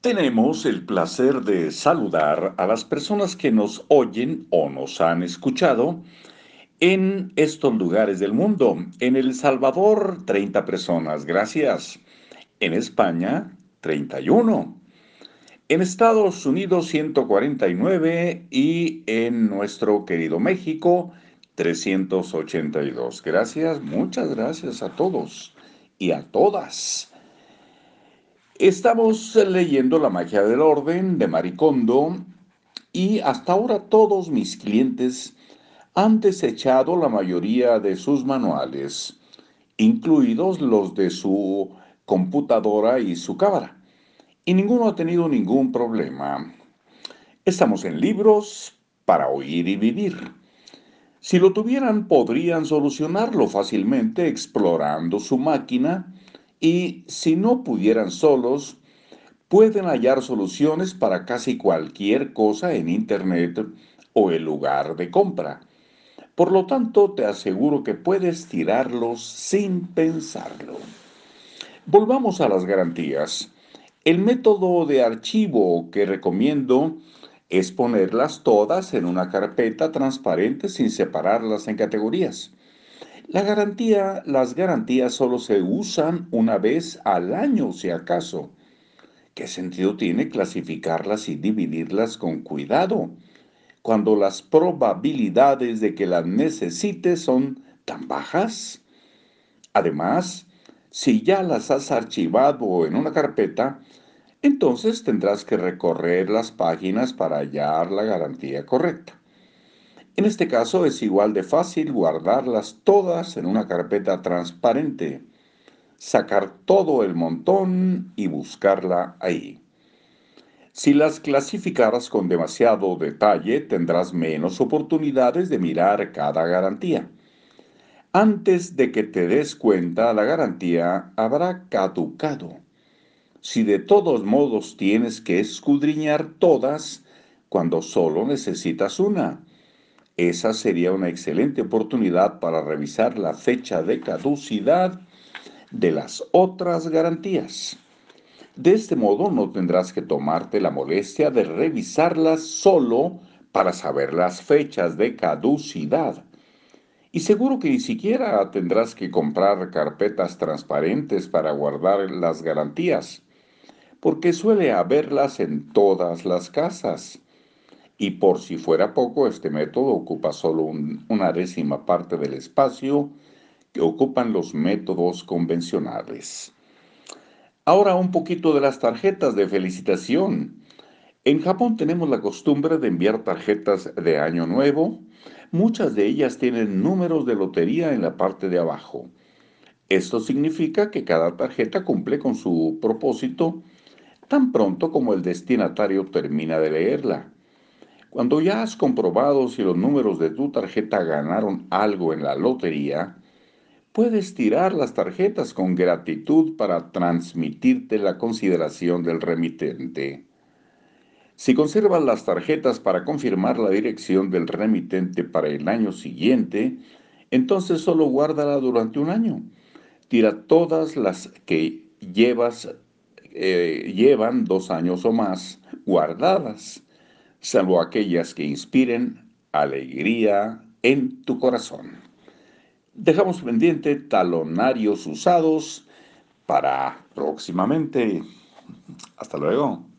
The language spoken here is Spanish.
Tenemos el placer de saludar a las personas que nos oyen o nos han escuchado en estos lugares del mundo. En El Salvador, 30 personas, gracias. En España, 31. En Estados Unidos, 149 y en nuestro querido México, 382. Gracias, muchas gracias a todos y a todas. Estamos leyendo La magia del orden de Maricondo y hasta ahora todos mis clientes han desechado la mayoría de sus manuales, incluidos los de su computadora y su cámara, y ninguno ha tenido ningún problema. Estamos en libros para oír y vivir. Si lo tuvieran, podrían solucionarlo fácilmente explorando su máquina y si no pudieran solos, pueden hallar soluciones para casi cualquier cosa en Internet o el lugar de compra. Por lo tanto, te aseguro que puedes tirarlos sin pensarlo. Volvamos a las garantías. El método de archivo que recomiendo es ponerlas todas en una carpeta transparente sin separarlas en categorías. La garantía, las garantías solo se usan una vez al año, si acaso. ¿Qué sentido tiene clasificarlas y dividirlas con cuidado cuando las probabilidades de que las necesites son tan bajas? Además, si ya las has archivado en una carpeta, entonces tendrás que recorrer las páginas para hallar la garantía correcta. En este caso es igual de fácil guardarlas todas en una carpeta transparente, sacar todo el montón y buscarla ahí. Si las clasificaras con demasiado detalle, tendrás menos oportunidades de mirar cada garantía. Antes de que te des cuenta, la garantía habrá caducado. Si de todos modos tienes que escudriñar todas cuando solo necesitas una, esa sería una excelente oportunidad para revisar la fecha de caducidad de las otras garantías. De este modo no tendrás que tomarte la molestia de revisarlas solo para saber las fechas de caducidad. Y seguro que ni siquiera tendrás que comprar carpetas transparentes para guardar las garantías, porque suele haberlas en todas las casas. Y por si fuera poco, este método ocupa solo una décima parte del espacio que ocupan los métodos convencionales. Ahora un poquito de las tarjetas de felicitación. En Japón tenemos la costumbre de enviar tarjetas de Año Nuevo. Muchas de ellas tienen números de lotería en la parte de abajo. Esto significa que cada tarjeta cumple con su propósito tan pronto como el destinatario termina de leerla. Cuando ya has comprobado si los números de tu tarjeta ganaron algo en la lotería, puedes tirar las tarjetas con gratitud para transmitirte la consideración del remitente. Si conservas las tarjetas para confirmar la dirección del remitente para el año siguiente, entonces solo guárdala durante un año. Tira todas las que llevas, eh, llevan dos años o más guardadas salvo aquellas que inspiren alegría en tu corazón. Dejamos pendiente talonarios usados para próximamente. Hasta luego.